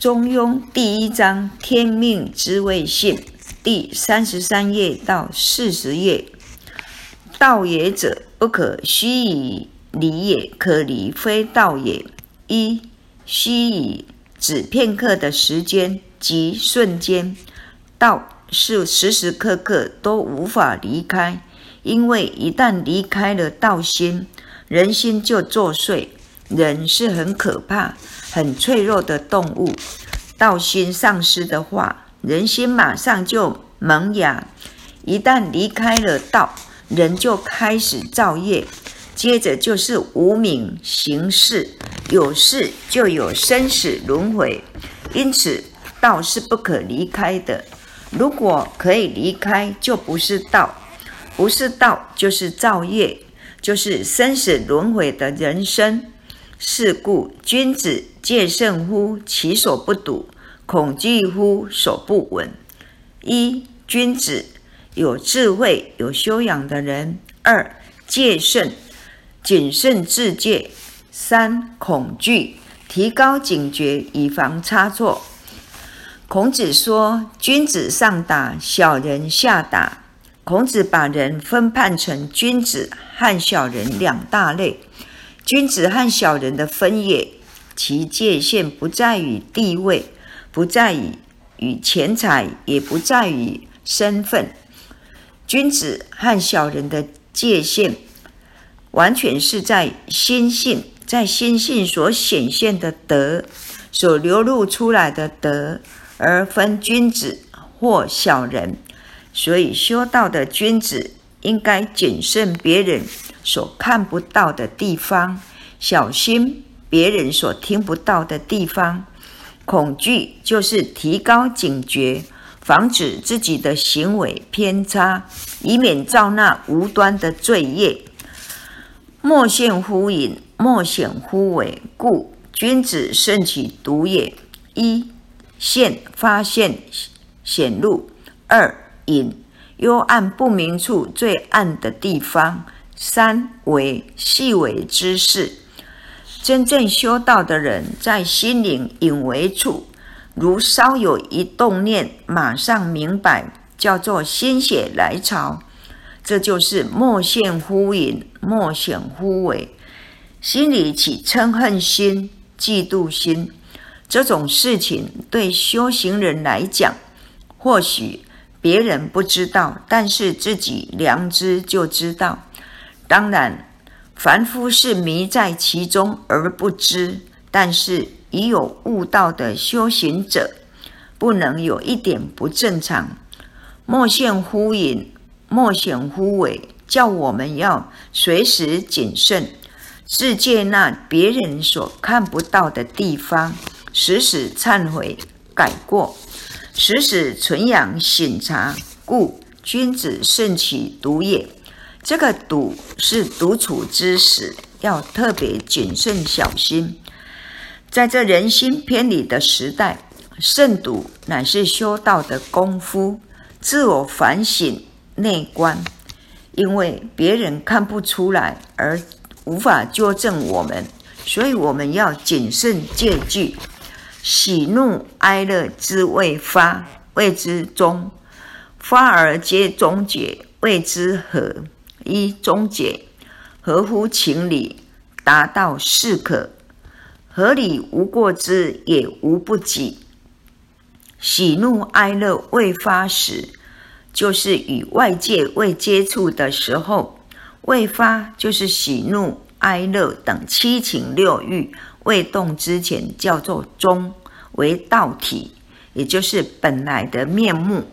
《中庸》第一章“天命之谓性”第三十三页到四十页。道也者，不可虚以离也；可离，非道也。一虚以指片刻的时间，即瞬间。道是时时刻刻都无法离开，因为一旦离开了道心，人心就作祟。人是很可怕。很脆弱的动物，道心丧失的话，人心马上就萌芽。一旦离开了道，人就开始造业，接着就是无名行事，有事就有生死轮回。因此，道是不可离开的。如果可以离开，就不是道，不是道就是造业，就是生死轮回的人生。是故，君子戒慎乎其所不睹，恐惧乎所不闻。一、君子有智慧、有修养的人；二、戒慎，谨慎自戒；三、恐惧，提高警觉，以防差错。孔子说：“君子上达，小人下达。”孔子把人分判成君子和小人两大类。君子和小人的分野，其界限不在于地位，不在于与钱财，也不在于身份。君子和小人的界限，完全是在心性，在心性所显现的德，所流露出来的德，而分君子或小人。所以，修道的君子应该谨慎别人。所看不到的地方，小心别人所听不到的地方。恐惧就是提高警觉，防止自己的行为偏差，以免造那无端的罪业。莫现乎隐，莫显乎为。故君子慎其独也。一现发现显露；二隐幽暗不明处最暗的地方。三为细微之事，真正修道的人，在心灵隐微处，如稍有一动念，马上明白，叫做心血来潮。这就是莫现乎隐，莫显乎微。心里起嗔恨心、嫉妒心，这种事情对修行人来讲，或许别人不知道，但是自己良知就知道。当然，凡夫是迷在其中而不知，但是已有悟道的修行者，不能有一点不正常。莫现乎隐，莫显乎伪，叫我们要随时谨慎，世界那别人所看不到的地方，时时忏悔改过，时时存养醒察。故君子慎其独也。这个赌是独处之时，要特别谨慎小心。在这人心偏离的时代，慎独乃是修道的功夫，自我反省、内观。因为别人看不出来，而无法纠正我们，所以我们要谨慎戒惧。喜怒哀乐之未发，谓之中；发而皆终结，谓之和。一终结，合乎情理，达到适可，合理无过之，也无不及。喜怒哀乐未发时，就是与外界未接触的时候；未发，就是喜怒哀乐等七情六欲未动之前，叫做中，为道体，也就是本来的面目。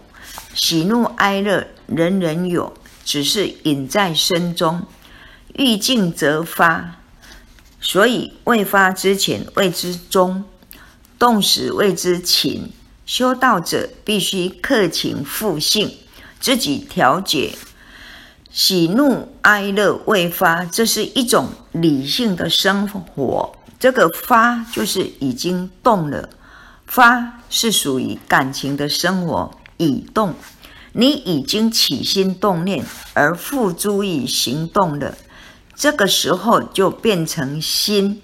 喜怒哀乐，人人有。只是隐在身中，欲静则发，所以未发之前谓之中，动时谓之情。修道者必须克情复性，自己调节喜怒哀乐未发，这是一种理性的生活。这个发就是已经动了，发是属于感情的生活，已动。你已经起心动念而付诸于行动了，这个时候就变成心，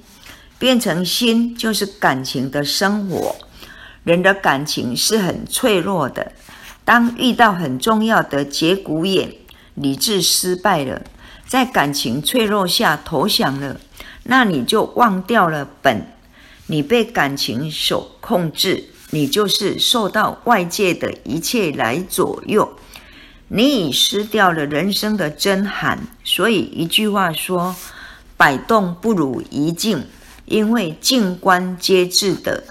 变成心就是感情的生活。人的感情是很脆弱的，当遇到很重要的节骨眼，理智失败了，在感情脆弱下投降了，那你就忘掉了本，你被感情所控制，你就是受到外界的一切来左右，你已失掉了人生的真涵。所以一句话说：百动不如一静，因为静观皆智的。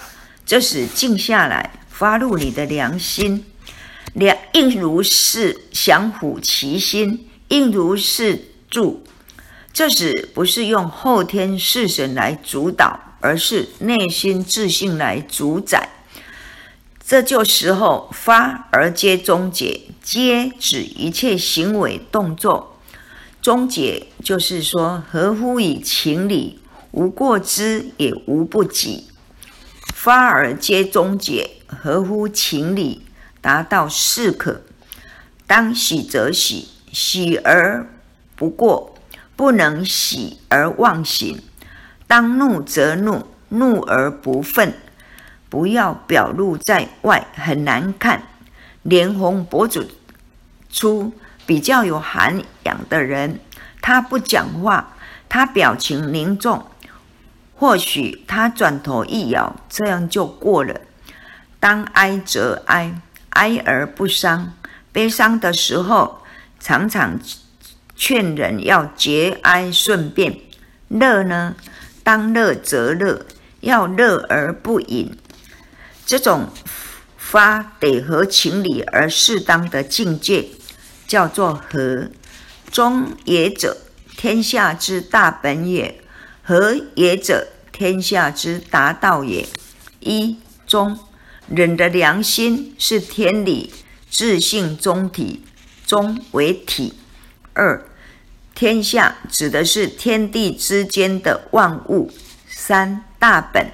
这时静下来，发入你的良心，良应如是降伏其心，应如是住。这时不是用后天事神来主导，而是内心自信来主宰。这就时候发而皆终结，皆指一切行为动作。终结就是说合乎以情理，无过之也无不及。发而皆终结，合乎情理，达到适可。当喜则喜，喜而不过，不能喜而忘形；当怒则怒，怒而不愤。不要表露在外，很难看。脸红博主出比较有涵养的人，他不讲话，他表情凝重。或许他转头一摇，这样就过了。当哀则哀，哀而不伤；悲伤的时候，常常劝人要节哀顺变。乐呢，当乐则乐，要乐而不淫。这种发得合情理而适当的境界，叫做和。中也者，天下之大本也。和也者，天下之达道也。一中，人的良心是天理，自性中体，中为体。二，天下指的是天地之间的万物。三大本，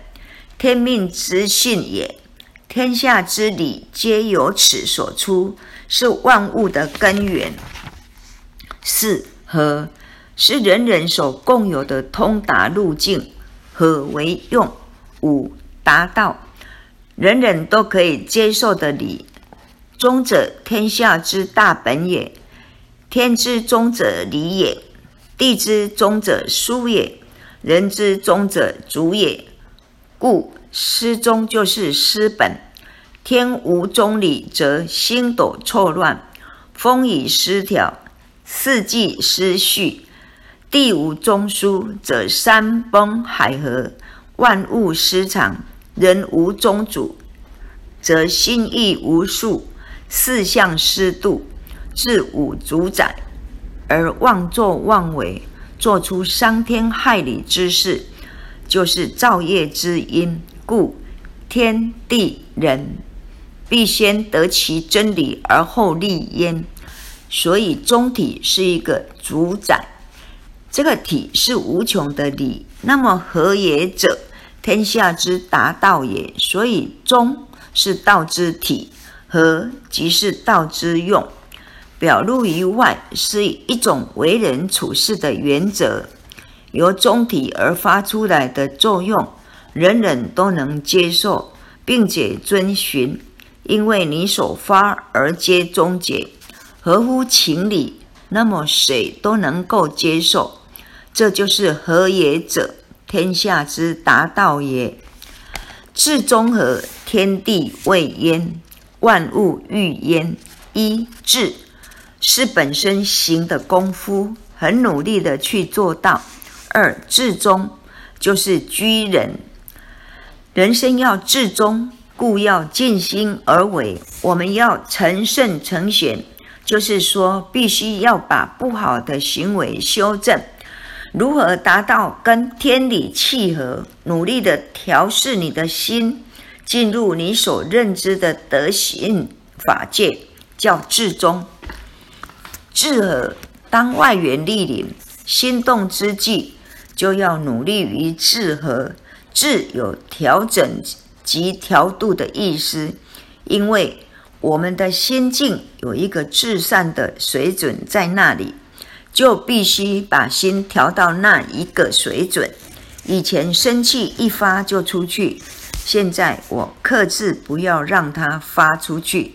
天命之性也。天下之理皆由此所出，是万物的根源。四和。是人人所共有的通达路径，和为用？五达到人人都可以接受的理。中者，天下之大本也；天之中者，理也；地之中者，书也；人之中者，主也。故失中就是失本。天无中理，则星斗错乱，风雨失调，四季失序。地无中枢，则山崩海合，万物失常；人无中主，则心意无数，四象失度，自无主宰，而妄作妄为，做出伤天害理之事，就是造业之因。故天地人必先得其真理，而后立焉。所以中体是一个主宰。这个体是无穷的理，那么和也者，天下之达道也。所以中是道之体，和即是道之用。表露于外是一种为人处事的原则，由中体而发出来的作用，人人都能接受，并且遵循，因为你所发而皆终结，合乎情理，那么谁都能够接受。这就是和也者，天下之达道也。至中和，天地未焉，万物欲焉。一至是本身行的功夫，很努力的去做到。二至中就是居人，人生要至中，故要尽心而为。我们要成圣成贤，就是说必须要把不好的行为修正。如何达到跟天理契合？努力的调试你的心，进入你所认知的德行法界，叫至中。至和，当外缘莅临，心动之际，就要努力于至和。至有调整及调度的意思，因为我们的心境有一个至善的水准在那里。就必须把心调到那一个水准。以前生气一发就出去，现在我克制，不要让它发出去，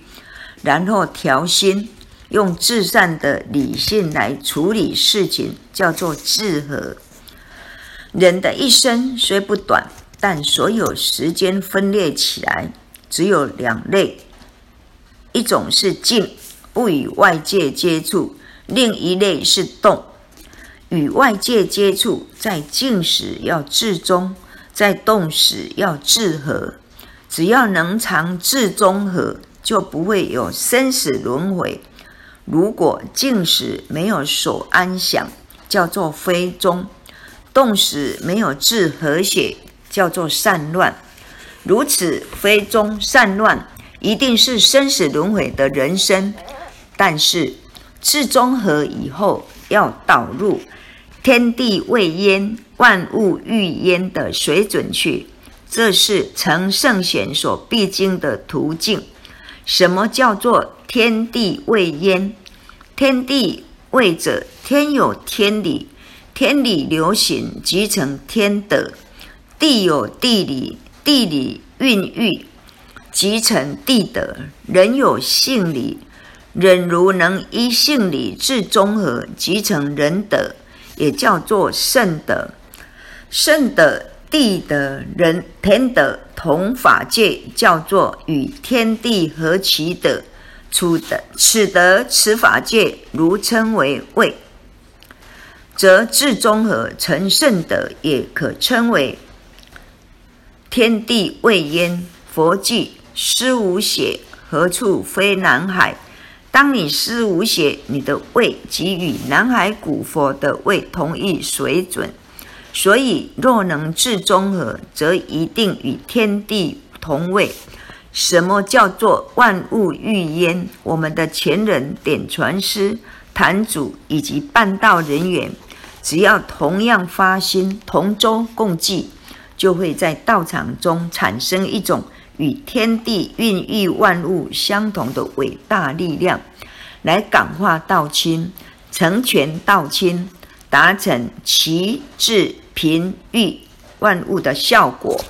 然后调心，用至善的理性来处理事情，叫做治和。人的一生虽不短，但所有时间分裂起来，只有两类：一种是静，不与外界接触；另一类是动，与外界接触。在静时要至中，在动时要至和。只要能常至中和，就不会有生死轮回。如果静时没有所安详，叫做非中。动时没有治和谐，叫做散乱。如此非中散乱，一定是生死轮回的人生。但是治中和以后，要导入天地未焉、万物欲焉的水准去，这是成圣贤所必经的途径。什么叫做天地未焉？天地未者，天有天理。天理流行即成天德，地有地理，地理孕育即成地德。人有性理，人如能依性理至中和，即成人德，也叫做圣德。圣德、地德、人天德同法界，叫做与天地合其德。处德，此德此法界，如称为位。则至中和成圣德，也可称为天地未焉。佛记思无血，何处非南海？当你思无血，你的胃即与南海古佛的胃同一水准。所以，若能至中和，则一定与天地同位。什么叫做万物欲焉？我们的前人点传师。坛主以及办道人员，只要同样发心同舟共济，就会在道场中产生一种与天地孕育万物相同的伟大力量，来感化道亲、成全道亲，达成齐治平育万物的效果。